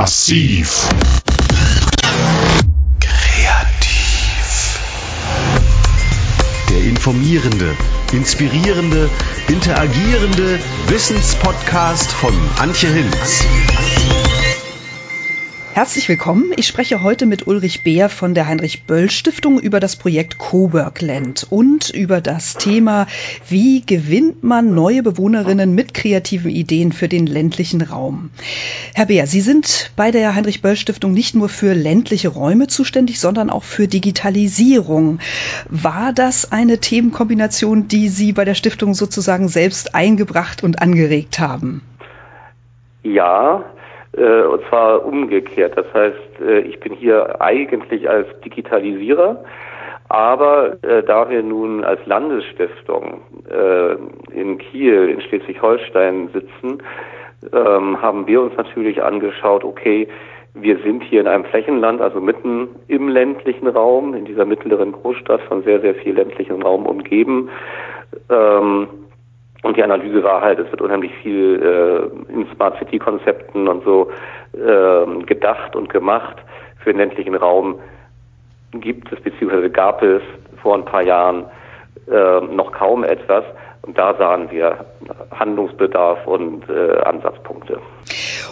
Massiv. Kreativ. Der informierende, inspirierende, interagierende Wissenspodcast von Antje Hinz. Herzlich willkommen. Ich spreche heute mit Ulrich Beer von der Heinrich Böll Stiftung über das Projekt Coworkland und über das Thema, wie gewinnt man neue Bewohnerinnen mit kreativen Ideen für den ländlichen Raum. Herr Beer, Sie sind bei der Heinrich Böll Stiftung nicht nur für ländliche Räume zuständig, sondern auch für Digitalisierung. War das eine Themenkombination, die Sie bei der Stiftung sozusagen selbst eingebracht und angeregt haben? Ja, äh, und zwar umgekehrt. Das heißt, äh, ich bin hier eigentlich als Digitalisierer, aber äh, da wir nun als Landesstiftung äh, in Kiel, in Schleswig-Holstein sitzen, ähm, haben wir uns natürlich angeschaut, okay, wir sind hier in einem Flächenland, also mitten im ländlichen Raum, in dieser mittleren Großstadt von sehr, sehr viel ländlichem Raum umgeben. Ähm, und die Analyse war halt, es wird unheimlich viel äh, in Smart City Konzepten und so äh, gedacht und gemacht. Für den ländlichen Raum gibt es beziehungsweise gab es vor ein paar Jahren äh, noch kaum etwas. Und da sahen wir Handlungsbedarf und äh, Ansatzpunkte.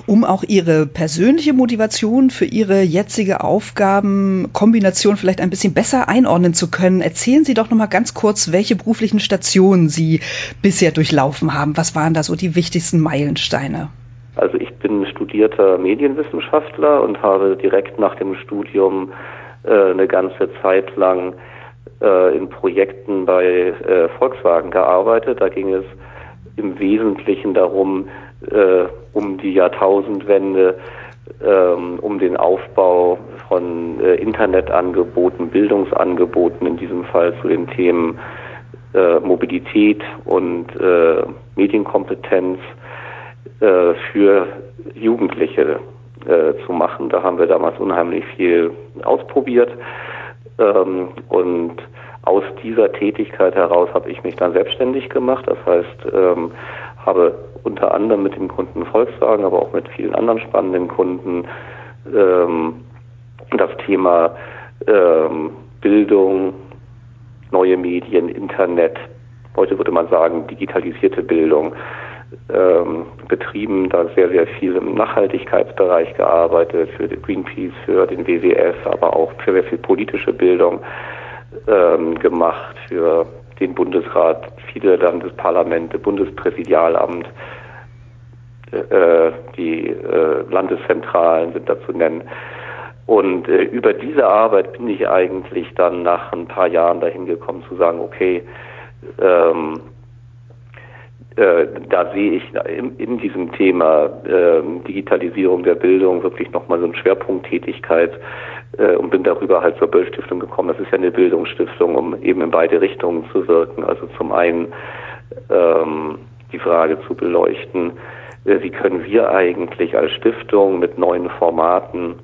Um auch Ihre persönliche Motivation für Ihre jetzige Aufgabenkombination vielleicht ein bisschen besser einordnen zu können, erzählen Sie doch noch mal ganz kurz, welche beruflichen Stationen Sie bisher durchlaufen haben. Was waren da so die wichtigsten Meilensteine? Also ich bin studierter Medienwissenschaftler und habe direkt nach dem Studium äh, eine ganze Zeit lang äh, in Projekten bei äh, Volkswagen gearbeitet. Da ging es im Wesentlichen darum, äh, um die Jahrtausendwende, ähm, um den Aufbau von äh, Internetangeboten, Bildungsangeboten, in diesem Fall zu den Themen äh, Mobilität und äh, Medienkompetenz für Jugendliche zu machen. Da haben wir damals unheimlich viel ausprobiert. Ähm, und aus dieser Tätigkeit heraus habe ich mich dann selbstständig gemacht. Das heißt, ähm, habe unter anderem mit dem Kunden Volkswagen, aber auch mit vielen anderen spannenden Kunden ähm, das Thema ähm, Bildung, neue Medien, Internet, heute würde man sagen digitalisierte Bildung ähm, betrieben, da sehr, sehr viel im Nachhaltigkeitsbereich gearbeitet, für Greenpeace, für den WWF, aber auch für sehr viel politische Bildung ähm, gemacht, für den Bundesrat, viele Landesparlamente, Bundespräsidialamt, äh, die äh, Landeszentralen sind da zu nennen. Und äh, über diese Arbeit bin ich eigentlich dann nach ein paar Jahren dahin gekommen zu sagen, okay, ähm, äh, da sehe ich in, in diesem Thema äh, Digitalisierung der Bildung wirklich nochmal so eine Schwerpunkttätigkeit äh, und bin darüber halt zur Böll-Stiftung gekommen. Das ist ja eine Bildungsstiftung, um eben in beide Richtungen zu wirken. Also zum einen ähm, die Frage zu beleuchten, äh, wie können wir eigentlich als Stiftung mit neuen Formaten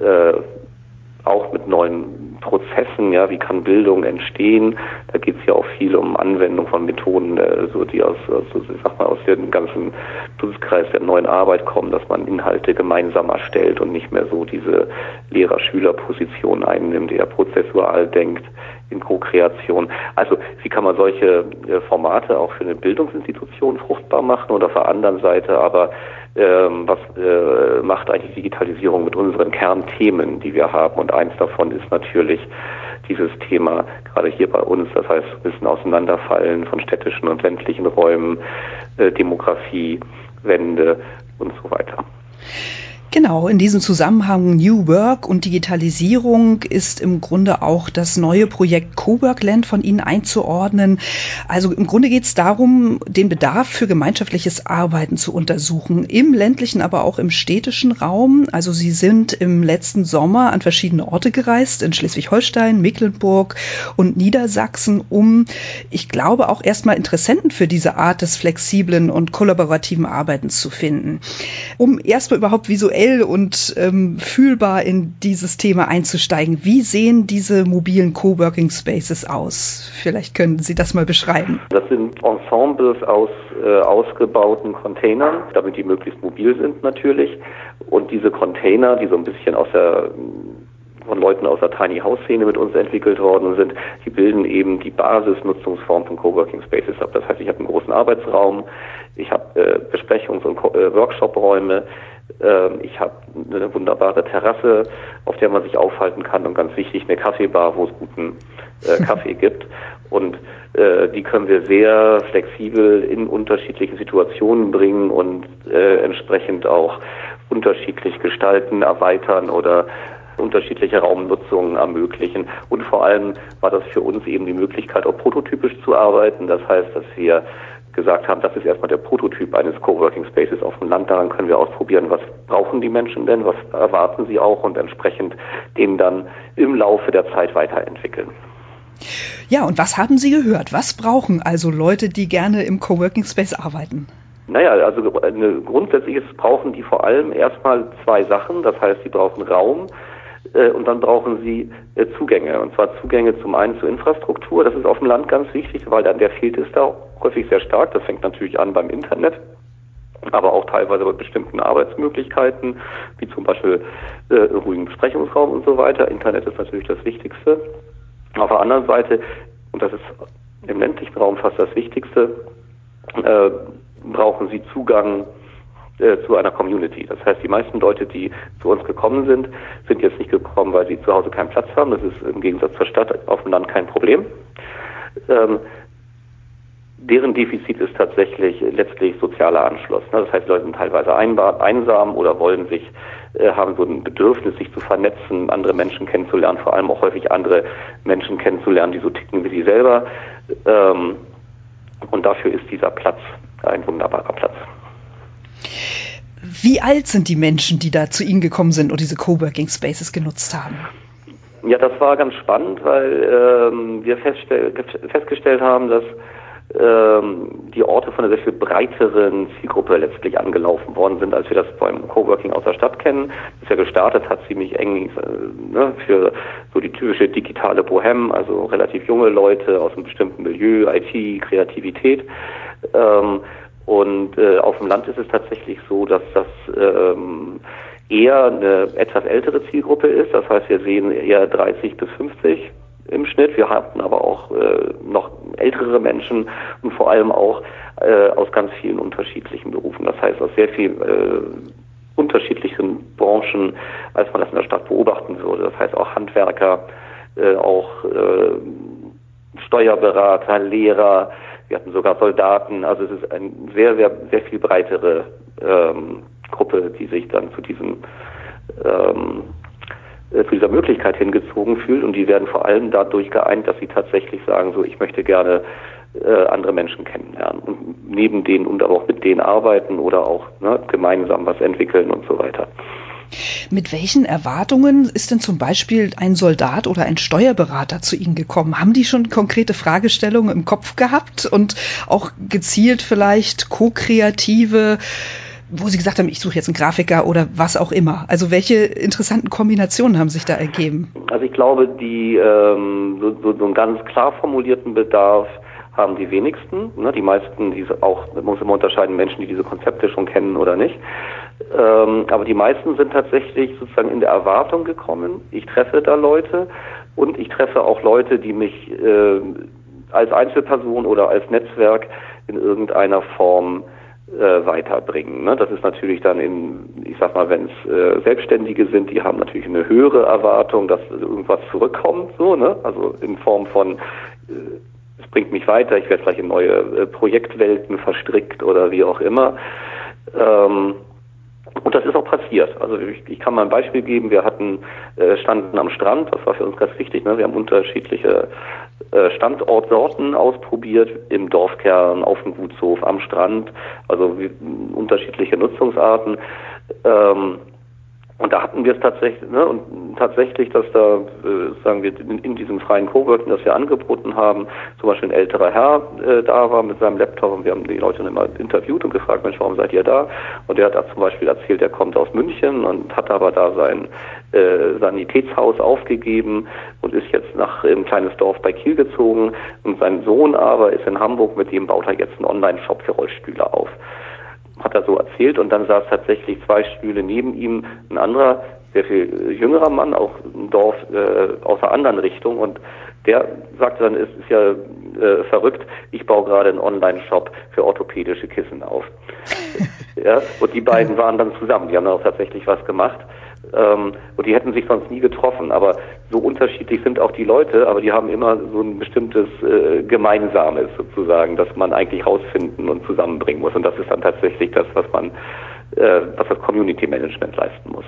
äh, auch mit neuen Prozessen, ja, wie kann Bildung entstehen? Da geht es ja auch viel um Anwendung von Methoden, äh, so die aus, aus ich sag mal, aus dem ganzen Dunstkreis der neuen Arbeit kommen, dass man Inhalte gemeinsam erstellt und nicht mehr so diese Lehrer-Schüler-Position einnimmt, eher prozessual denkt in Co-Kreation. Also wie kann man solche äh, Formate auch für eine Bildungsinstitution fruchtbar machen oder auf der anderen Seite aber ähm, was äh, macht eigentlich Digitalisierung mit unseren Kernthemen, die wir haben. Und eins davon ist natürlich dieses Thema, gerade hier bei uns, das heißt ein bisschen Auseinanderfallen von städtischen und ländlichen Räumen, äh, Demografie, Wende und so weiter. Genau, in diesem Zusammenhang New Work und Digitalisierung ist im Grunde auch das neue Projekt Coworkland von Ihnen einzuordnen. Also im Grunde geht es darum, den Bedarf für gemeinschaftliches Arbeiten zu untersuchen, im ländlichen, aber auch im städtischen Raum. Also Sie sind im letzten Sommer an verschiedene Orte gereist, in Schleswig-Holstein, Mecklenburg und Niedersachsen, um, ich glaube, auch erstmal Interessenten für diese Art des flexiblen und kollaborativen Arbeitens zu finden. Um erstmal überhaupt visuell visuell und ähm, fühlbar in dieses Thema einzusteigen. Wie sehen diese mobilen Coworking Spaces aus? Vielleicht können Sie das mal beschreiben. Das sind Ensembles aus äh, ausgebauten Containern, damit die möglichst mobil sind natürlich. Und diese Container, die so ein bisschen aus der von Leuten aus der Tiny House Szene mit uns entwickelt worden sind, die bilden eben die Basisnutzungsform von Coworking Spaces ab. Das heißt, ich habe einen großen Arbeitsraum, ich habe äh, Besprechungs- und äh, Workshop-Räume, äh, ich habe eine wunderbare Terrasse, auf der man sich aufhalten kann und ganz wichtig eine Kaffeebar, wo es guten äh, Kaffee gibt. Und äh, die können wir sehr flexibel in unterschiedliche Situationen bringen und äh, entsprechend auch unterschiedlich gestalten, erweitern oder unterschiedliche Raumnutzungen ermöglichen. Und vor allem war das für uns eben die Möglichkeit, auch prototypisch zu arbeiten. Das heißt, dass wir gesagt haben, das ist erstmal der Prototyp eines Coworking Spaces auf dem Land. Daran können wir ausprobieren, was brauchen die Menschen denn, was erwarten sie auch und entsprechend den dann im Laufe der Zeit weiterentwickeln. Ja, und was haben Sie gehört? Was brauchen also Leute, die gerne im Coworking Space arbeiten? Naja, also eine grundsätzliches brauchen die vor allem erstmal zwei Sachen. Das heißt, sie brauchen Raum, und dann brauchen sie äh, Zugänge. Und zwar Zugänge zum einen zur Infrastruktur. Das ist auf dem Land ganz wichtig, weil dann der fehlt es da häufig sehr stark. Das fängt natürlich an beim Internet, aber auch teilweise bei bestimmten Arbeitsmöglichkeiten, wie zum Beispiel äh, ruhigen Besprechungsraum und so weiter. Internet ist natürlich das Wichtigste. Auf der anderen Seite, und das ist im ländlichen Raum fast das Wichtigste, äh, brauchen sie Zugang äh, zu einer Community. Das heißt, die meisten Leute, die zu uns gekommen sind, sind jetzt nicht gekommen, weil sie zu Hause keinen Platz haben. Das ist im Gegensatz zur Stadt auf dem Land kein Problem. Ähm, deren Defizit ist tatsächlich letztlich sozialer Anschluss. Ne? Das heißt, die Leute sind teilweise einsam oder wollen sich, äh, haben so ein Bedürfnis, sich zu vernetzen, andere Menschen kennenzulernen, vor allem auch häufig andere Menschen kennenzulernen, die so ticken wie sie selber. Ähm, und dafür ist dieser Platz ein wunderbarer Platz. Wie alt sind die Menschen, die da zu Ihnen gekommen sind und diese Coworking Spaces genutzt haben? Ja, das war ganz spannend, weil ähm, wir festgestellt haben, dass ähm, die Orte von einer sehr viel breiteren Zielgruppe letztlich angelaufen worden sind, als wir das beim Coworking aus der Stadt kennen. Das ja gestartet hat ziemlich eng äh, ne, für so die typische digitale Bohem, also relativ junge Leute aus einem bestimmten Milieu, IT, Kreativität. Ähm, und äh, auf dem Land ist es tatsächlich so, dass das ähm, eher eine etwas ältere Zielgruppe ist. Das heißt, wir sehen eher 30 bis 50 im Schnitt. Wir hatten aber auch äh, noch ältere Menschen und vor allem auch äh, aus ganz vielen unterschiedlichen Berufen. Das heißt, aus sehr viel äh, unterschiedlichen Branchen, als man das in der Stadt beobachten würde. Das heißt auch Handwerker, äh, auch äh, Steuerberater, Lehrer, wir hatten sogar Soldaten. Also es ist eine sehr, sehr, sehr viel breitere ähm, Gruppe, die sich dann zu diesem ähm, äh, zu dieser Möglichkeit hingezogen fühlt und die werden vor allem dadurch geeint, dass sie tatsächlich sagen, so ich möchte gerne äh, andere Menschen kennenlernen und neben denen und aber auch mit denen arbeiten oder auch ne, gemeinsam was entwickeln und so weiter. Mit welchen Erwartungen ist denn zum Beispiel ein Soldat oder ein Steuerberater zu Ihnen gekommen? Haben die schon konkrete Fragestellungen im Kopf gehabt und auch gezielt vielleicht ko-kreative wo Sie gesagt haben, ich suche jetzt einen Grafiker oder was auch immer. Also welche interessanten Kombinationen haben sich da ergeben? Also ich glaube, die ähm, so, so, einen ganz klar formulierten Bedarf haben die wenigsten. Ne? Die meisten, die auch, muss immer unterscheiden, Menschen, die diese Konzepte schon kennen oder nicht. Ähm, aber die meisten sind tatsächlich sozusagen in der Erwartung gekommen. Ich treffe da Leute und ich treffe auch Leute, die mich äh, als Einzelperson oder als Netzwerk in irgendeiner Form äh, weiterbringen. Ne? Das ist natürlich dann in, ich sag mal, wenn es äh, Selbstständige sind, die haben natürlich eine höhere Erwartung, dass irgendwas zurückkommt, so, ne? Also in Form von äh, es bringt mich weiter, ich werde vielleicht in neue äh, Projektwelten verstrickt oder wie auch immer. Ähm, und das ist auch passiert. Also ich, ich, kann mal ein Beispiel geben. Wir hatten äh, standen am Strand, das war für uns ganz wichtig. Ne? Wir haben unterschiedliche äh, Standortsorten ausprobiert im Dorfkern, auf dem Gutshof, am Strand, also wie, unterschiedliche Nutzungsarten. Ähm, Und da hatten wir es tatsächlich, ne, und tatsächlich, dass da, äh, sagen wir, in, in, diesem freien Coworking, das wir angeboten haben, zum Beispiel ein älterer Herr äh, da war mit seinem Laptop und wir haben die Leute dann immer interviewt und gefragt, Mensch, warum seid ihr da? Und der hat da zum Beispiel erzählt, er kommt aus München und hat aber da sein äh, Sanitätshaus aufgegeben und ist jetzt nach ein kleines Dorf bei Kiel gezogen und sein Sohn aber ist in Hamburg, mit dem baut er jetzt einen Online-Shop für Rollstühle auf hat er so erzählt und dann saß tatsächlich zwei Stühle neben ihm ein anderer, sehr viel jüngerer Mann, auch ein Dorf äh, aus einer anderen Richtung und der sagte dann, es ist ja äh, verrückt, ich baue gerade einen Online-Shop für orthopädische Kissen auf. ja, und die beiden waren dann zusammen, die haben dann auch tatsächlich was gemacht. Ähm, und die hätten sich sonst nie getroffen. Aber so unterschiedlich sind auch die Leute, aber die haben immer so ein bestimmtes äh, Gemeinsames sozusagen, das man eigentlich rausfinden und zusammenbringen muss. Und das ist dann tatsächlich das, was man, äh, was das Community Management leisten muss.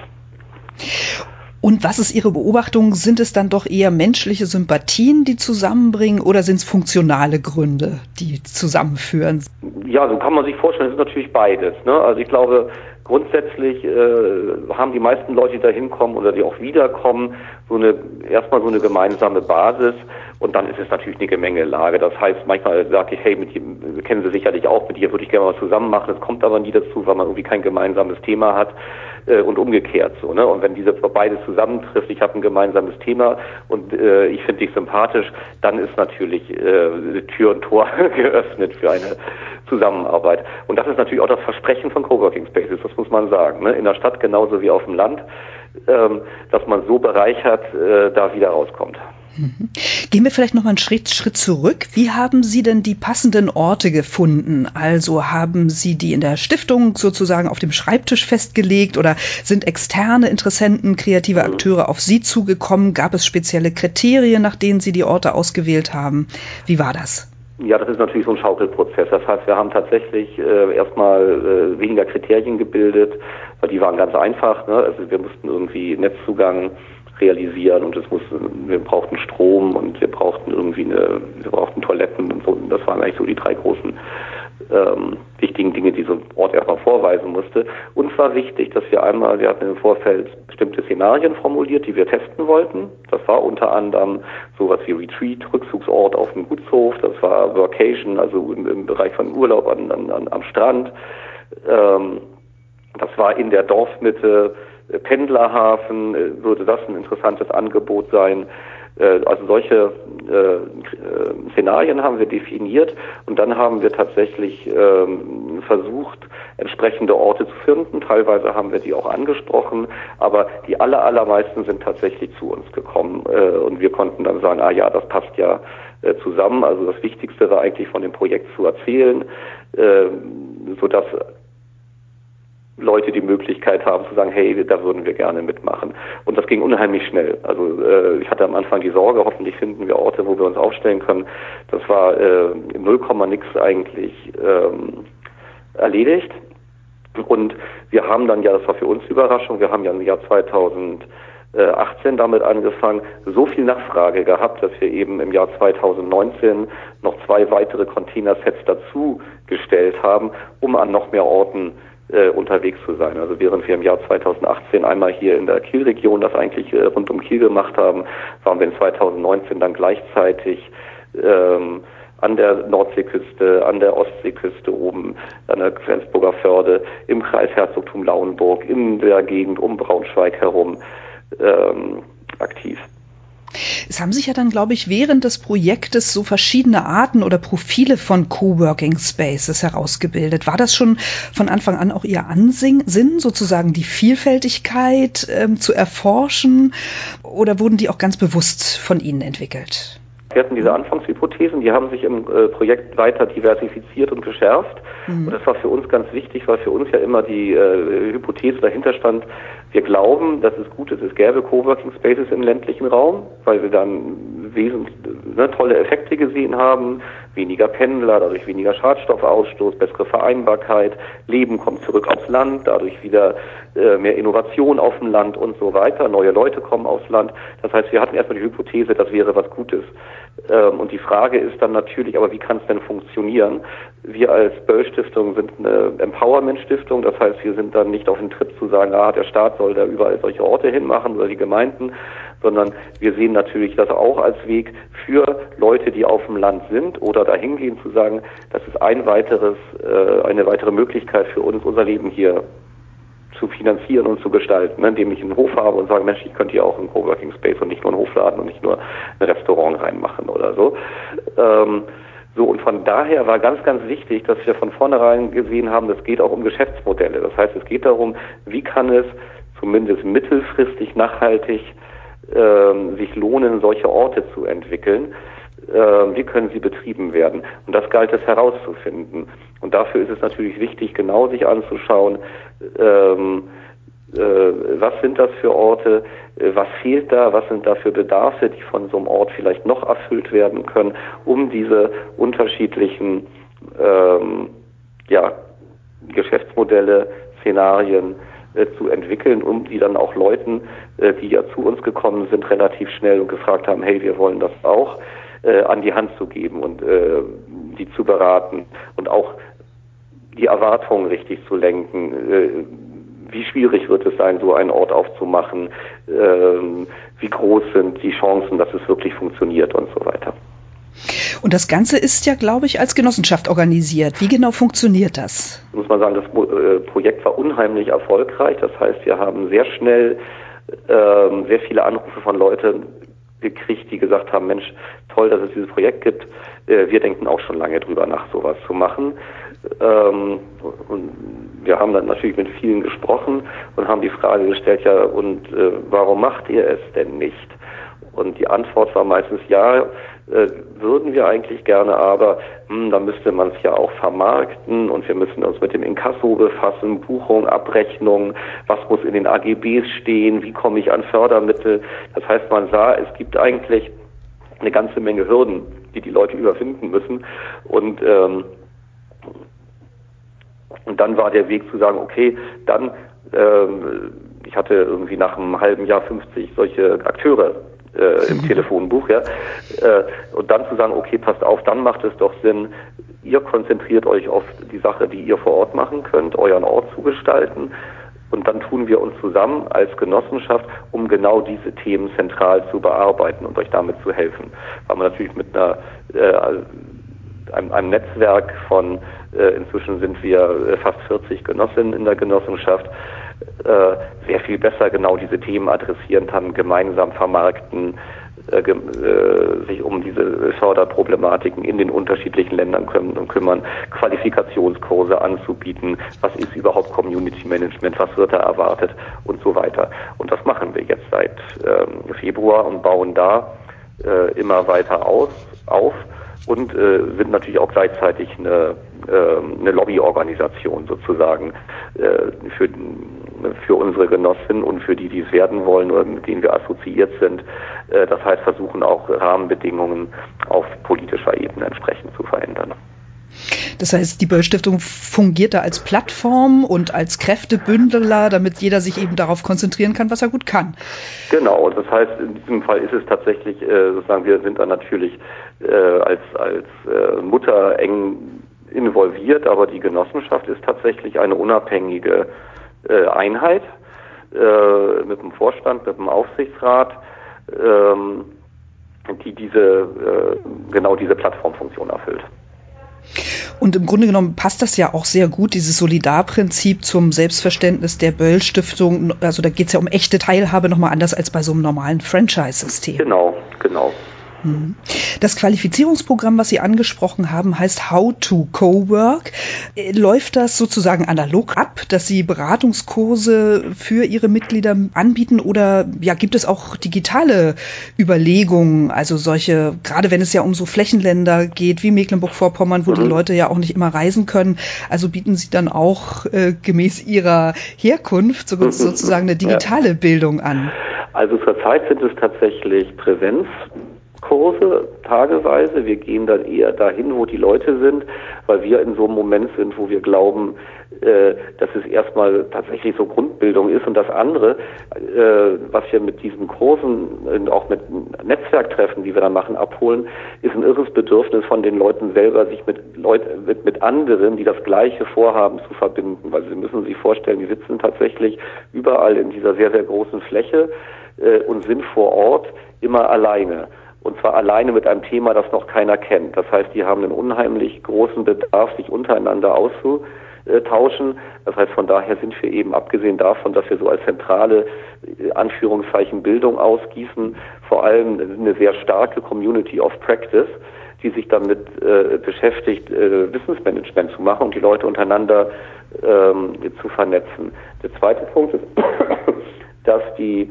Und was ist Ihre Beobachtung? Sind es dann doch eher menschliche Sympathien, die zusammenbringen, oder sind es funktionale Gründe, die zusammenführen? Ja, so kann man sich vorstellen, es ist natürlich beides. Ne? Also ich glaube, grundsätzlich äh, haben die meisten Leute, die da hinkommen oder die auch wiederkommen, so eine erstmal so eine gemeinsame Basis und dann ist es natürlich eine Gemengelage. Das heißt, manchmal sage ich, hey, mit dir kennen Sie sicherlich auch, mit dir würde ich gerne mal zusammen machen. Es kommt aber nie dazu, weil man irgendwie kein gemeinsames Thema hat äh, und umgekehrt so. Ne? Und wenn diese beide zusammentrifft, ich habe ein gemeinsames Thema und äh, ich finde dich sympathisch, dann ist natürlich äh, Tür und Tor geöffnet für eine Zusammenarbeit. Und das ist natürlich auch das Versprechen von Coworking Spaces, das muss man sagen. Ne? In der Stadt genauso wie auf dem Land, ähm, dass man so bereichert äh, da wieder rauskommt. Mhm. Gehen wir vielleicht noch mal einen Schritt, Schritt zurück. Wie haben Sie denn die passenden Orte gefunden? Also haben Sie die in der Stiftung sozusagen auf dem Schreibtisch festgelegt oder sind externe Interessenten, kreative mhm. Akteure auf Sie zugekommen? Gab es spezielle Kriterien, nach denen Sie die Orte ausgewählt haben? Wie war das? Ja, das ist natürlich so ein Schaukelprozess. Das heißt, wir haben tatsächlich äh, erstmal äh, weniger Kriterien gebildet, weil die waren ganz einfach. Ne? Also wir mussten irgendwie Netzzugang realisieren und es muss, wir brauchten Strom und wir brauchten irgendwie eine, wir brauchten Toiletten und so. Das waren eigentlich so die drei großen ähm, wichtigen Dinge, die so ein Ort erstmal vorweisen musste. Uns war wichtig, dass wir einmal, wir hatten im Vorfeld bestimmte Szenarien formuliert, die wir testen wollten. Das war unter anderem sowas wie Retreat, Rückzugsort auf dem Gutshof, das war Workation, also im, im Bereich von Urlaub an, an, am Strand. Ähm, das war in der Dorfmitte, Pendlerhafen, äh, würde das ein interessantes Angebot sein. Äh, also solche äh, Szenarien haben wir definiert und dann haben wir tatsächlich ähm, versucht, entsprechende Orte zu finden. Teilweise haben wir die auch angesprochen, aber die aller, allermeisten sind tatsächlich zu uns gekommen und wir konnten dann sagen, ah ja, das passt ja zusammen. Also das Wichtigste war eigentlich von dem Projekt zu erzählen, sodass Leute die Möglichkeit haben zu sagen, hey, da würden wir gerne mitmachen. Und das ging unheimlich schnell. Also äh, ich hatte am Anfang die Sorge, hoffentlich finden wir Orte, wo wir uns aufstellen können. Das war äh, 0, nix eigentlich ähm, erledigt. Und wir haben dann ja, das war für uns Überraschung, wir haben ja im Jahr 2018 damit angefangen, so viel Nachfrage gehabt, dass wir eben im Jahr 2019 noch zwei weitere Containersets dazu gestellt haben, um an noch mehr Orten äh, unterwegs zu sein. Also während wir im Jahr 2018 einmal hier in der Kielregion das eigentlich äh, rund um Kiel gemacht haben, waren wir in 2019 dann gleichzeitig ähm, an der Nordseeküste, an der Ostseeküste oben, an der Flensburger Förde, im Kreis Herzogtum Lauenburg, in der Gegend um Braunschweig herum ähm, aktiv. Es haben sich ja dann, glaube ich, während des Projektes so verschiedene Arten oder Profile von Coworking Spaces herausgebildet. War das schon von Anfang an auch Ihr Ansinn, sozusagen die Vielfältigkeit ähm, zu erforschen oder wurden die auch ganz bewusst von Ihnen entwickelt? Wir hatten diese Anfangshypothesen, die haben sich im äh, Projekt weiter diversifiziert und geschärft. Mhm. Und das war für uns ganz wichtig, weil für uns ja immer die äh, Hypothese dahinter stand, wir glauben, dass es gut ist, es gäbe Coworking Spaces im ländlichen Raum, weil wir dann wesentlich, ne, tolle Effekte gesehen haben, weniger Pendler, dadurch weniger Schadstoffausstoß, bessere Vereinbarkeit, Leben kommt zurück aufs Land, dadurch wieder äh, mehr Innovation auf dem Land und so weiter, neue Leute kommen aufs Land. Das heißt, wir hatten erstmal die Hypothese, das wäre was Gutes. Ähm, und die Frage ist dann natürlich, aber wie kann es denn funktionieren? Wir als Böll-Stiftung sind eine Empowerment-Stiftung, das heißt, wir sind dann nicht auf den Trip zu sagen, ah, der Staat soll da überall solche Orte hinmachen oder die Gemeinden, sondern wir sehen natürlich das auch als Weg für Leute, die auf dem Land sind oder dahin gehen zu sagen, das ist ein weiteres, äh, eine weitere Möglichkeit für uns, unser Leben hier zu finanzieren und zu gestalten, ne, indem ich einen Hof habe und sage, Mensch, ich könnte hier auch einen Coworking Space und nicht nur einen Hofladen und nicht nur ein Restaurant reinmachen oder so. Ähm, so, und von daher war ganz, ganz wichtig, dass wir von vornherein gesehen haben, es geht auch um Geschäftsmodelle. Das heißt, es geht darum, wie kann es zumindest mittelfristig nachhaltig ähm, sich lohnen, solche Orte zu entwickeln. Ähm, wie können sie betrieben werden? Und das galt es herauszufinden. Und dafür ist es natürlich wichtig, genau sich anzuschauen, ähm, äh, was sind das für Orte, äh, was fehlt da, was sind da für Bedarfe, die von so einem Ort vielleicht noch erfüllt werden können, um diese unterschiedlichen ähm, ja, Geschäftsmodelle, Szenarien zu entwickeln, um die dann auch Leuten, äh, die ja zu uns gekommen sind, relativ schnell und gefragt haben, hey, wir wollen das auch, äh, an die Hand zu geben und äh, die zu beraten und auch die Erwartungen richtig zu lenken. Äh, wie schwierig wird es sein, so einen Ort aufzumachen? Ähm, wie groß sind die Chancen, dass es wirklich funktioniert und so weiter? Und das Ganze ist ja, glaube ich, als Genossenschaft organisiert. Wie genau funktioniert das? Muss man sagen, das äh, Projekt war unheimlich erfolgreich. Das heißt, wir haben sehr schnell ähm, sehr viele Anrufe von Leuten gekriegt, die gesagt haben, Mensch, toll, dass es dieses Projekt gibt. Äh, wir denken auch schon lange drüber nach, sowas zu machen. Ähm, und wir haben dann natürlich mit vielen gesprochen und haben die Frage gestellt, ja, und äh, warum macht ihr es denn nicht? Und die Antwort war meistens, ja, äh, würden wir eigentlich gerne, aber hm, da müsste man es ja auch vermarkten und wir müssen uns mit dem Inkasso befassen, Buchung, Abrechnung, was muss in den AGBs stehen, wie komme ich an Fördermittel. Das heißt, man sah, es gibt eigentlich eine ganze Menge Hürden, die die Leute überwinden müssen und ähm, und dann war der Weg zu sagen, okay, dann ähm, ich hatte irgendwie nach einem halben Jahr 50 solche Akteure äh, im Telefonbuch, ja. Äh, und dann zu sagen, okay, passt auf, dann macht es doch Sinn, ihr konzentriert euch auf die Sache, die ihr vor Ort machen könnt, euren Ort zu gestalten. Und dann tun wir uns zusammen als Genossenschaft, um genau diese Themen zentral zu bearbeiten und euch damit zu helfen. Weil man natürlich mit einer, äh, einem, einem Netzwerk von, äh, inzwischen sind wir äh, fast 40 Genossinnen in der Genossenschaft, äh, sehr viel besser genau diese Themen adressieren kann, gemeinsam vermarkten, äh, äh, sich um diese Förderproblematiken in den unterschiedlichen Ländern kümmern, kümmern, Qualifikationskurse anzubieten, was ist überhaupt Community Management, was wird da erwartet und so weiter. Und das machen wir jetzt seit ähm, Februar und bauen da äh, immer weiter aus, auf und äh, sind natürlich auch gleichzeitig eine, äh, eine Lobbyorganisation sozusagen äh, für, für unsere Genossinnen und für die, die es werden wollen oder mit denen wir assoziiert sind. Äh, das heißt, versuchen auch Rahmenbedingungen auf politischer Ebene entsprechend zu verändern. Das heißt, die Böll-Stiftung fungiert da als Plattform und als Kräftebündler, damit jeder sich eben darauf konzentrieren kann, was er gut kann. Genau, das heißt, in diesem Fall ist es tatsächlich, äh, sozusagen, wir sind da natürlich äh, als, als Mutter eng involviert, aber die Genossenschaft ist tatsächlich eine unabhängige Einheit äh, mit dem Vorstand, mit dem Aufsichtsrat, ähm, die diese äh, genau diese Plattformfunktion erfüllt. Und im Grunde genommen passt das ja auch sehr gut, dieses Solidarprinzip zum Selbstverständnis der Böll-Stiftung. Also da geht es ja um echte Teilhabe nochmal anders als bei so einem normalen Franchise-System. Genau, genau. Mhm. Das Qualifizierungsprogramm, was Sie angesprochen haben, heißt How to Cowork. Äh, läuft das sozusagen analog ab, dass Sie Beratungskurse für Ihre Mitglieder anbieten oder ja, gibt es auch digitale Überlegungen, also solche, gerade wenn es ja um so Flächenländer geht wie Mecklenburg-Vorpommern, wo mhm. die Leute ja auch nicht immer reisen können, also bieten Sie dann auch äh, gemäß Ihrer Herkunft so, sozusagen eine digitale ja. Bildung an? Also zurzeit sind es tatsächlich Präsenz Kurse tageweise. Wir gehen dann eher dahin, wo die Leute sind, weil wir in so einem Moment sind, wo wir glauben, äh, dass es erstmal tatsächlich so Grundbildung ist. Und das andere, äh, was wir mit diesen Kursen und auch mit Netzwerktreffen, die wir dann machen, abholen, ist ein irres Bedürfnis von den Leuten selber, sich mit, Leut mit, mit anderen, die das Gleiche vorhaben, zu verbinden. Weil Sie müssen sich vorstellen, die sitzen tatsächlich überall in dieser sehr, sehr großen Fläche äh, und sind vor Ort immer alleine. Und zwar alleine mit einem Thema, das noch keiner kennt. Das heißt, die haben einen unheimlich großen Bedarf, sich untereinander auszutauschen. Das heißt, von daher sind wir eben, abgesehen davon, dass wir so als zentrale äh, Anführungszeichen Bildung ausgießen, vor allem eine sehr starke Community of Practice, die sich damit äh, beschäftigt, äh, Wissensmanagement zu machen und die Leute untereinander ähm, zu vernetzen. Der zweite Punkt ist, dass die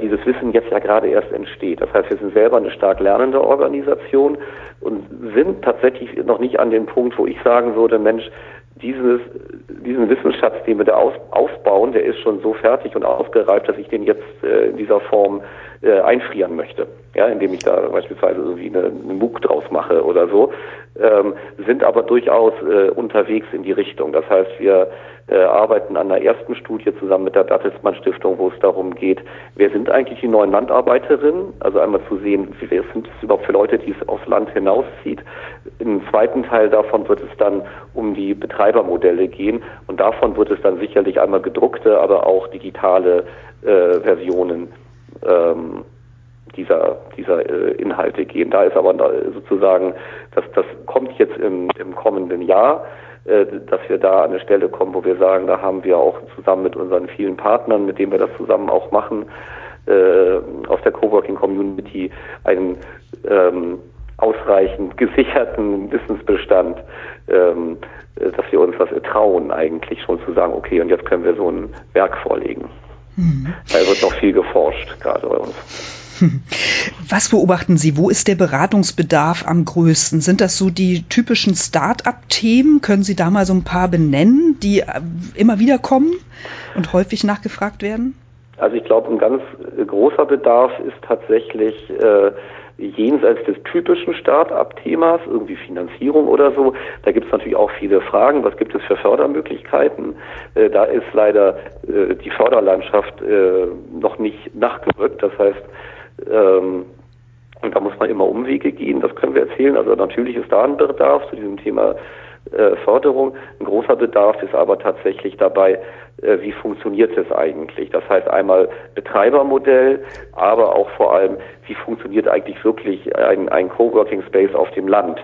dieses Wissen jetzt ja gerade erst entsteht. Das heißt, wir sind selber eine stark lernende Organisation und sind tatsächlich noch nicht an dem Punkt, wo ich sagen würde, Mensch, dieses, diesen Wissensschatz, den wir da aus, aufbauen, der ist schon so fertig und ausgereift, dass ich den jetzt äh, in dieser Form äh, einfrieren möchte. Ja, indem ich da beispielsweise irgendwie eine, eine MOOC draus mache oder so, ähm, sind aber durchaus äh, unterwegs in die Richtung. Das heißt, wir äh, arbeiten an der ersten Studie zusammen mit der Bertelsmann Stiftung, wo es darum geht, wer sind eigentlich die neuen Landarbeiterinnen? Also einmal zu sehen, wer sind es überhaupt für Leute, die es aufs Land hinauszieht. Im zweiten Teil davon wird es dann um die Betreibermodelle gehen und davon wird es dann sicherlich einmal gedruckte, aber auch digitale äh, Versionen ähm, dieser, dieser äh, Inhalte gehen. Da ist aber sozusagen, das, das kommt jetzt im, im kommenden Jahr, äh, dass wir da an eine Stelle kommen, wo wir sagen, da haben wir auch zusammen mit unseren vielen Partnern, mit denen wir das zusammen auch machen, äh, aus der Coworking Community einen ähm, ausreichend gesicherten Wissensbestand, ähm, äh, dass wir uns das trauen, eigentlich schon zu sagen, okay, und jetzt können wir so ein Werk vorlegen. Mhm. Da wird noch viel geforscht, gerade bei uns. Was beobachten Sie? Wo ist der Beratungsbedarf am größten? Sind das so die typischen Start-up-Themen? Können Sie da mal so ein paar benennen, die äh, immer wieder kommen und häufig nachgefragt werden? Also ich glaube, ein ganz großer Bedarf ist tatsächlich äh, jenseits des typischen Start-up-Themas, irgendwie Finanzierung oder so. Da gibt es natürlich auch viele Fragen. Was gibt es für Fördermöglichkeiten? Äh, da ist leider äh, die Förderlandschaft äh, noch nicht nachgerückt. Das heißt, ähm, und da muss man immer Umwege gehen, das können wir erzählen. Also natürlich ist da ein Bedarf zu diesem Thema äh, Förderung. Ein großer Bedarf ist aber tatsächlich dabei, äh, wie funktioniert es eigentlich? Das heißt einmal Betreibermodell, aber auch vor allem, wie funktioniert eigentlich wirklich ein, ein Coworking Space auf dem Land?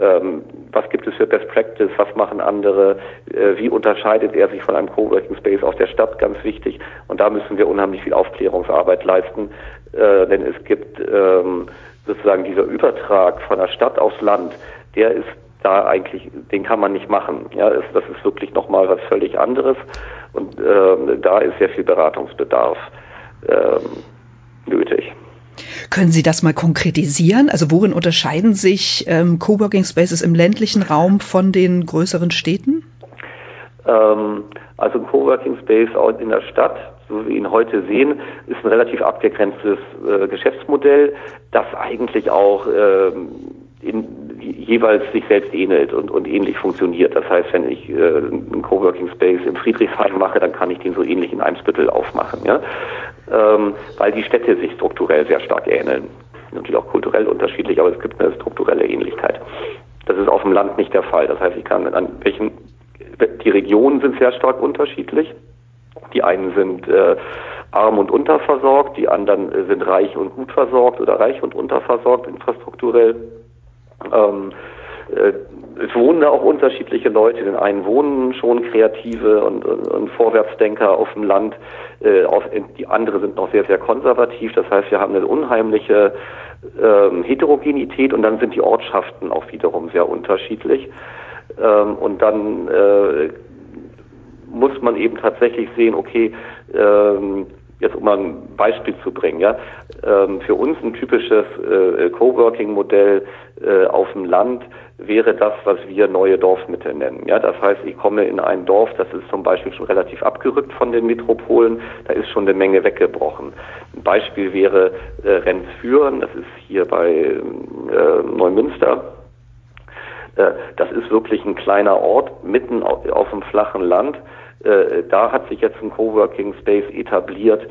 Ähm, was gibt es für Best Practice? Was machen andere? Äh, wie unterscheidet er sich von einem Coworking Space aus der Stadt? Ganz wichtig. Und da müssen wir unheimlich viel Aufklärungsarbeit leisten, äh, denn es gibt ähm, sozusagen dieser Übertrag von der Stadt aufs Land, der ist da eigentlich, den kann man nicht machen. Ja, ist, das ist wirklich nochmal was völlig anderes und ähm, da ist sehr viel Beratungsbedarf ähm, nötig. Können Sie das mal konkretisieren? Also worin unterscheiden sich ähm, Coworking Spaces im ländlichen Raum von den größeren Städten? Ähm, also ein Coworking Space in der Stadt, so wie wir ihn heute sehen, ist ein relativ abgegrenztes äh, Geschäftsmodell, das eigentlich auch ähm, in, jeweils sich selbst ähnelt und, und ähnlich funktioniert. Das heißt, wenn ich äh, einen Coworking Space im Friedrichshain mache, dann kann ich den so ähnlich in Eimsbüttel aufmachen, ja, ähm, weil die Städte sich strukturell sehr stark ähneln. Natürlich auch kulturell unterschiedlich, aber es gibt eine strukturelle Ähnlichkeit. Das ist auf dem Land nicht der Fall. Das heißt, ich kann an welchen die Regionen sind sehr stark unterschiedlich. Die einen sind äh, arm und unterversorgt, die anderen äh, sind reich und gut versorgt oder reich und unterversorgt infrastrukturell. Ähm, äh, es wohnen da auch unterschiedliche Leute. Den einen wohnen schon Kreative und, und, und Vorwärtsdenker auf dem Land. Äh, auf, die anderen sind noch sehr, sehr konservativ. Das heißt, wir haben eine unheimliche ähm, Heterogenität und dann sind die Ortschaften auch wiederum sehr unterschiedlich. Ähm, und dann äh, muss man eben tatsächlich sehen, okay, ähm, jetzt um mal ein Beispiel zu bringen, ja, ähm, für uns ein typisches äh, Coworking-Modell äh, auf dem Land wäre das, was wir neue Dorfmitte nennen. Ja, das heißt, ich komme in ein Dorf, das ist zum Beispiel schon relativ abgerückt von den Metropolen, da ist schon eine Menge weggebrochen. Ein Beispiel wäre äh, Renzführen, das ist hier bei äh, Neumünster. Äh, das ist wirklich ein kleiner Ort mitten auf dem flachen Land. Äh, da hat sich jetzt ein Coworking Space etabliert,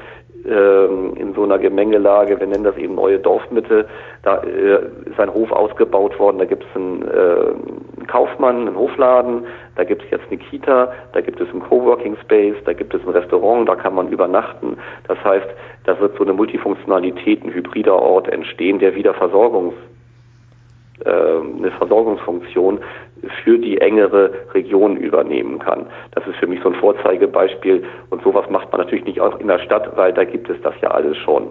ähm, in so einer Gemengelage, wir nennen das eben neue Dorfmitte, da äh, ist ein Hof ausgebaut worden, da gibt es einen, äh, einen Kaufmann, einen Hofladen, da gibt es jetzt eine Kita, da gibt es einen Coworking Space, da gibt es ein Restaurant, da kann man übernachten. Das heißt, da wird so eine Multifunktionalität, ein hybrider Ort entstehen, der wieder Versorgungs eine Versorgungsfunktion für die engere Region übernehmen kann. Das ist für mich so ein Vorzeigebeispiel und sowas macht man natürlich nicht auch in der Stadt, weil da gibt es das ja alles schon.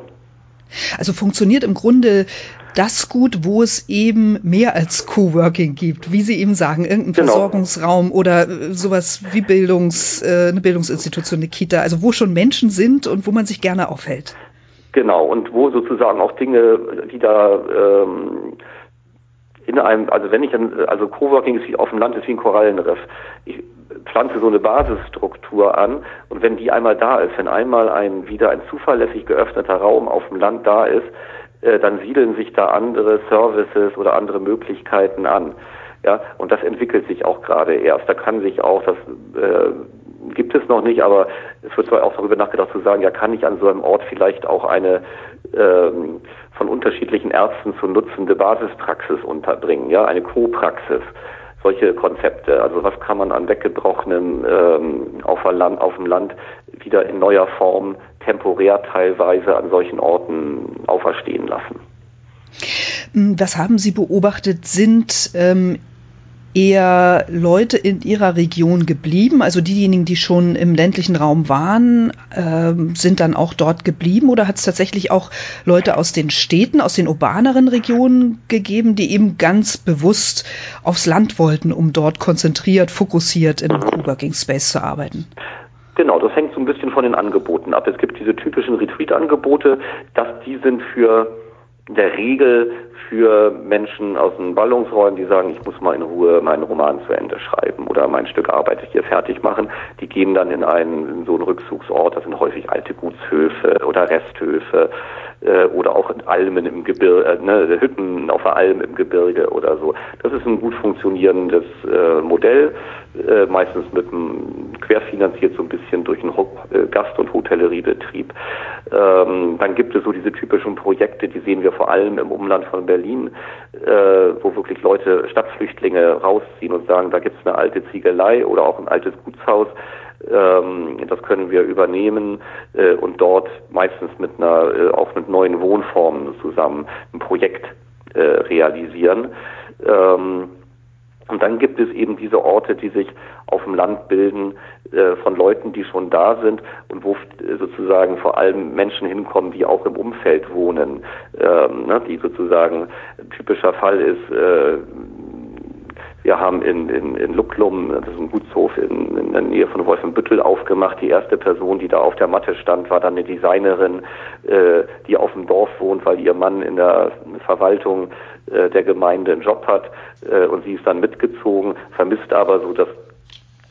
Also funktioniert im Grunde das gut, wo es eben mehr als Coworking gibt, wie Sie eben sagen, irgendein genau. Versorgungsraum oder äh, sowas wie Bildungs, äh, eine Bildungsinstitution, eine Kita, also wo schon Menschen sind und wo man sich gerne aufhält. Genau, und wo sozusagen auch Dinge, die da ähm, in einem, also wenn ich, also Coworking ist wie auf dem Land ist wie ein Korallenriff. Ich pflanze so eine Basisstruktur an und wenn die einmal da ist, wenn einmal ein wieder ein zuverlässig geöffneter Raum auf dem Land da ist, äh, dann siedeln sich da andere Services oder andere Möglichkeiten an. Ja, und das entwickelt sich auch gerade erst. Da kann sich auch, das äh, gibt es noch nicht, aber es wird zwar auch darüber nachgedacht zu sagen, ja, kann ich an so einem Ort vielleicht auch eine ähm, von unterschiedlichen Ärzten zu nutzende Basispraxis unterbringen, ja, eine Co-Praxis, solche Konzepte. Also was kann man an weggebrochenen ähm, auf, Land, auf dem Land wieder in neuer Form temporär teilweise an solchen Orten auferstehen lassen? Was haben Sie beobachtet? Sind ähm, eher Leute in ihrer Region geblieben? Also diejenigen, die schon im ländlichen Raum waren, äh, sind dann auch dort geblieben? Oder hat es tatsächlich auch Leute aus den Städten, aus den urbaneren Regionen gegeben, die eben ganz bewusst aufs Land wollten, um dort konzentriert, fokussiert in einem Coworking Space zu arbeiten? Genau, das hängt so ein bisschen von den Angeboten ab. Es gibt diese typischen Retreat-Angebote, dass die sind für der Regel für Menschen aus den Ballungsräumen, die sagen, ich muss mal in Ruhe meinen Roman zu Ende schreiben oder mein Stück Arbeit hier fertig machen. Die gehen dann in einen in so einen Rückzugsort, das sind häufig alte Gutshöfe oder Resthöfe äh, oder auch in Almen im Gebirge, äh, ne, Hütten auf der Alm im Gebirge oder so. Das ist ein gut funktionierendes äh, Modell, äh, meistens mit einem querfinanziert so ein bisschen durch einen äh, Gast- und Hotelleriebetrieb. Ähm, dann gibt es so diese typischen Projekte, die sehen wir vor allem im Umland von Berlin, äh, wo wirklich Leute, Stadtflüchtlinge rausziehen und sagen, da gibt es eine alte Ziegelei oder auch ein altes Gutshaus, ähm, das können wir übernehmen äh, und dort meistens mit einer, äh, auch mit neuen Wohnformen zusammen ein Projekt äh, realisieren. Ähm, und dann gibt es eben diese Orte, die sich auf dem Land bilden, äh, von Leuten, die schon da sind und wo äh, sozusagen vor allem Menschen hinkommen, die auch im Umfeld wohnen, ähm, ne, die sozusagen ein typischer Fall ist, äh, wir haben in, in, in Lucklum, das ist ein Gutshof in, in der Nähe von Wolfenbüttel, aufgemacht. Die erste Person, die da auf der Matte stand, war dann eine Designerin, äh, die auf dem Dorf wohnt, weil ihr Mann in der Verwaltung der Gemeinde einen Job hat. Äh, und sie ist dann mitgezogen, vermisst aber so das äh,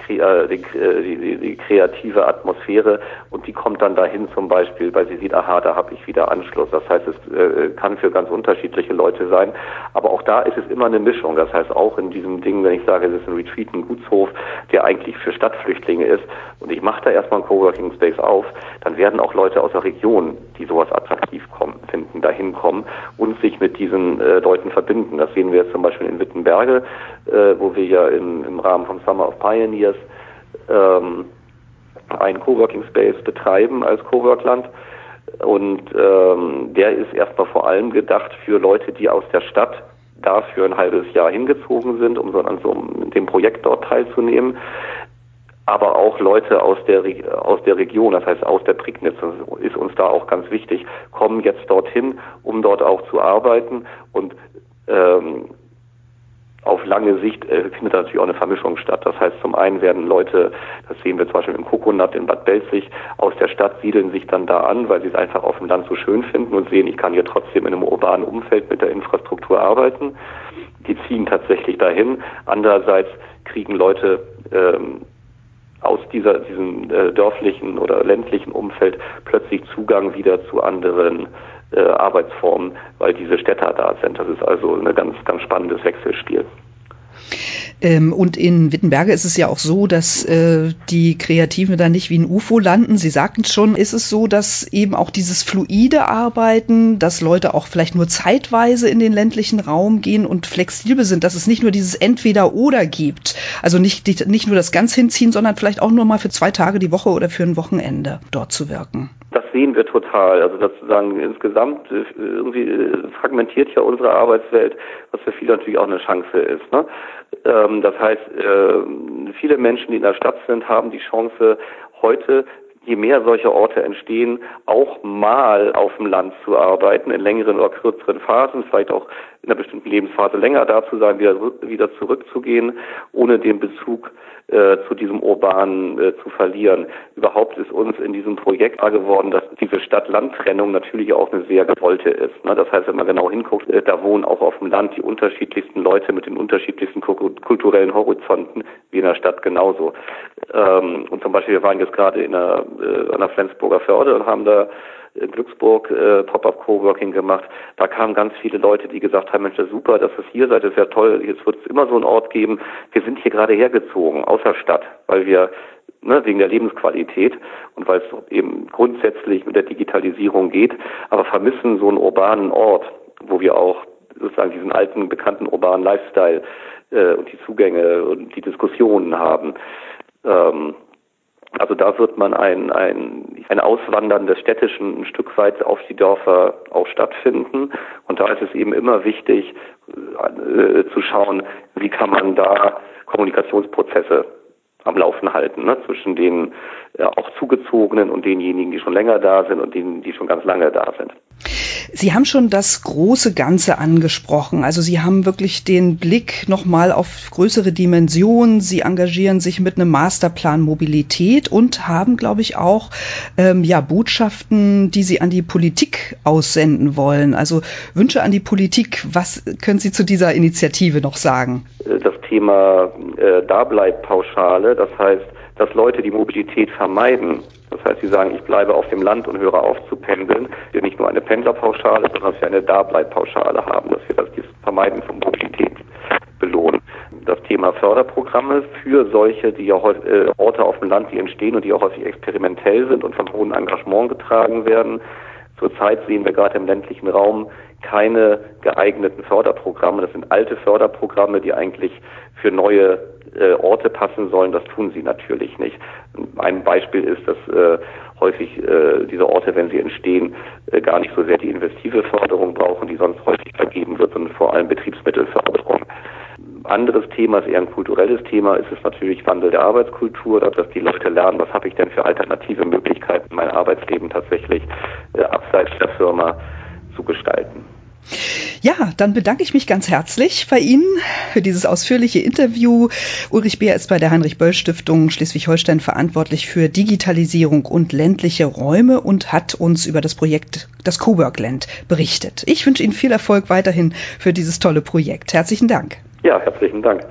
die, die, die, kreative Atmosphäre und die kommt dann dahin zum Beispiel, weil sie sieht, aha, da habe ich wieder Anschluss. Das heißt, es äh, kann für ganz unterschiedliche Leute sein, aber auch da ist es immer eine Mischung. Das heißt, auch in diesem Ding, wenn ich sage, es ist ein Retreat, ein Gutshof, der eigentlich für Stadtflüchtlinge ist und ich mache da erstmal einen Coworking Space auf, dann werden auch Leute aus der Region, die sowas attraktiv kommen, finden, dahin kommen und sich mit diesen äh, Leuten verbinden. Das sehen wir jetzt zum Beispiel in Wittenberge, äh, wo wir ja im, im Rahmen vom Summer of Pioneers ähm, einen Coworking Space betreiben als Coworkland. Und ähm, der ist erstmal vor allem gedacht für Leute, die aus der Stadt dafür ein halbes Jahr hingezogen sind, um so an so dem Projekt dort teilzunehmen. Aber auch Leute aus der aus der Region, das heißt aus der Prignitz, ist uns da auch ganz wichtig, kommen jetzt dorthin, um dort auch zu arbeiten und ähm, auf lange Sicht äh, findet natürlich auch eine Vermischung statt. Das heißt, zum einen werden Leute, das sehen wir zum Beispiel im Kokonat in Bad Belzig, aus der Stadt siedeln sich dann da an, weil sie es einfach auf dem Land so schön finden und sehen, ich kann hier trotzdem in einem urbanen Umfeld mit der Infrastruktur arbeiten. Die ziehen tatsächlich dahin. Andererseits kriegen Leute ähm, aus dieser, diesem äh, dörflichen oder ländlichen Umfeld plötzlich Zugang wieder zu anderen Arbeitsformen, weil diese Städter da sind. Das ist also ein ganz, ganz spannendes Wechselspiel. Ähm, und in Wittenberge ist es ja auch so, dass äh, die Kreativen da nicht wie ein UFO landen. Sie sagten schon, ist es so, dass eben auch dieses fluide Arbeiten, dass Leute auch vielleicht nur zeitweise in den ländlichen Raum gehen und flexibel sind, dass es nicht nur dieses Entweder-Oder gibt. Also nicht, nicht nur das ganz hinziehen, sondern vielleicht auch nur mal für zwei Tage die Woche oder für ein Wochenende dort zu wirken. Das sehen wir total. Also sozusagen insgesamt äh, irgendwie äh, fragmentiert ja unsere Arbeitswelt, was für viele natürlich auch eine Chance ist. Ne? Ähm, das heißt, äh, viele Menschen, die in der Stadt sind, haben die Chance, heute je mehr solche Orte entstehen, auch mal auf dem Land zu arbeiten, in längeren oder kürzeren Phasen, vielleicht auch in einer bestimmten Lebensphase länger da zu sein, wieder, wieder zurückzugehen, ohne den Bezug äh, zu diesem Urbanen äh, zu verlieren. Überhaupt ist uns in diesem Projekt klar geworden, dass diese Stadt-Land-Trennung natürlich auch eine sehr gewollte ist. Ne? Das heißt, wenn man genau hinguckt, äh, da wohnen auch auf dem Land die unterschiedlichsten Leute mit den unterschiedlichsten kulturellen Horizonten, wie in der Stadt genauso. Ähm, und zum Beispiel, wir waren jetzt gerade in der, äh, an der Flensburger Förde und haben da in Glücksburg äh, Pop-up Coworking gemacht. Da kamen ganz viele Leute, die gesagt haben, Mensch, das ist super, dass ihr hier seid, das ist ja toll, jetzt wird es immer so einen Ort geben. Wir sind hier gerade hergezogen aus der Stadt, weil wir ne, wegen der Lebensqualität und weil es eben grundsätzlich mit der Digitalisierung geht, aber vermissen so einen urbanen Ort, wo wir auch sozusagen diesen alten, bekannten urbanen Lifestyle äh, und die Zugänge und die Diskussionen haben. Ähm, also da wird man ein, ein, ein Auswandern des Städtischen ein Stück weit auf die Dörfer auch stattfinden. Und da ist es eben immer wichtig äh, zu schauen, wie kann man da Kommunikationsprozesse am Laufen halten, ne, zwischen den auch Zugezogenen und denjenigen, die schon länger da sind und denen, die schon ganz lange da sind. Sie haben schon das große Ganze angesprochen. Also Sie haben wirklich den Blick nochmal auf größere Dimensionen. Sie engagieren sich mit einem Masterplan Mobilität und haben, glaube ich, auch ähm, ja, Botschaften, die Sie an die Politik aussenden wollen. Also Wünsche an die Politik. Was können Sie zu dieser Initiative noch sagen? Das Thema äh, Dableibpauschale, das heißt, dass Leute die Mobilität vermeiden, das heißt, sie sagen, ich bleibe auf dem Land und höre auf zu pendeln. Wir nicht nur eine Pendlerpauschale, sondern dass wir eine Dableibpauschale haben, dass wir das Vermeiden von Mobilität belohnen. Das Thema Förderprogramme für solche, die ja äh, Orte auf dem Land, die entstehen und die auch häufig experimentell sind und von hohem Engagement getragen werden. Zurzeit sehen wir gerade im ländlichen Raum keine geeigneten Förderprogramme. Das sind alte Förderprogramme, die eigentlich für neue äh, Orte passen sollen. Das tun sie natürlich nicht. Ein Beispiel ist, dass äh, häufig äh, diese Orte, wenn sie entstehen, äh, gar nicht so sehr die investive Förderung brauchen, die sonst häufig vergeben wird, sondern vor allem Betriebsmittelförderung. Anderes Thema ist eher ein kulturelles Thema, ist es natürlich Wandel der Arbeitskultur, dass die Leute lernen, was habe ich denn für alternative Möglichkeiten, mein Arbeitsleben tatsächlich äh, abseits der Firma zu gestalten. Ja, dann bedanke ich mich ganz herzlich bei Ihnen für dieses ausführliche Interview. Ulrich Beer ist bei der Heinrich-Böll-Stiftung Schleswig-Holstein verantwortlich für Digitalisierung und ländliche Räume und hat uns über das Projekt das Coworkland berichtet. Ich wünsche Ihnen viel Erfolg weiterhin für dieses tolle Projekt. Herzlichen Dank. Ja, herzlichen Dank.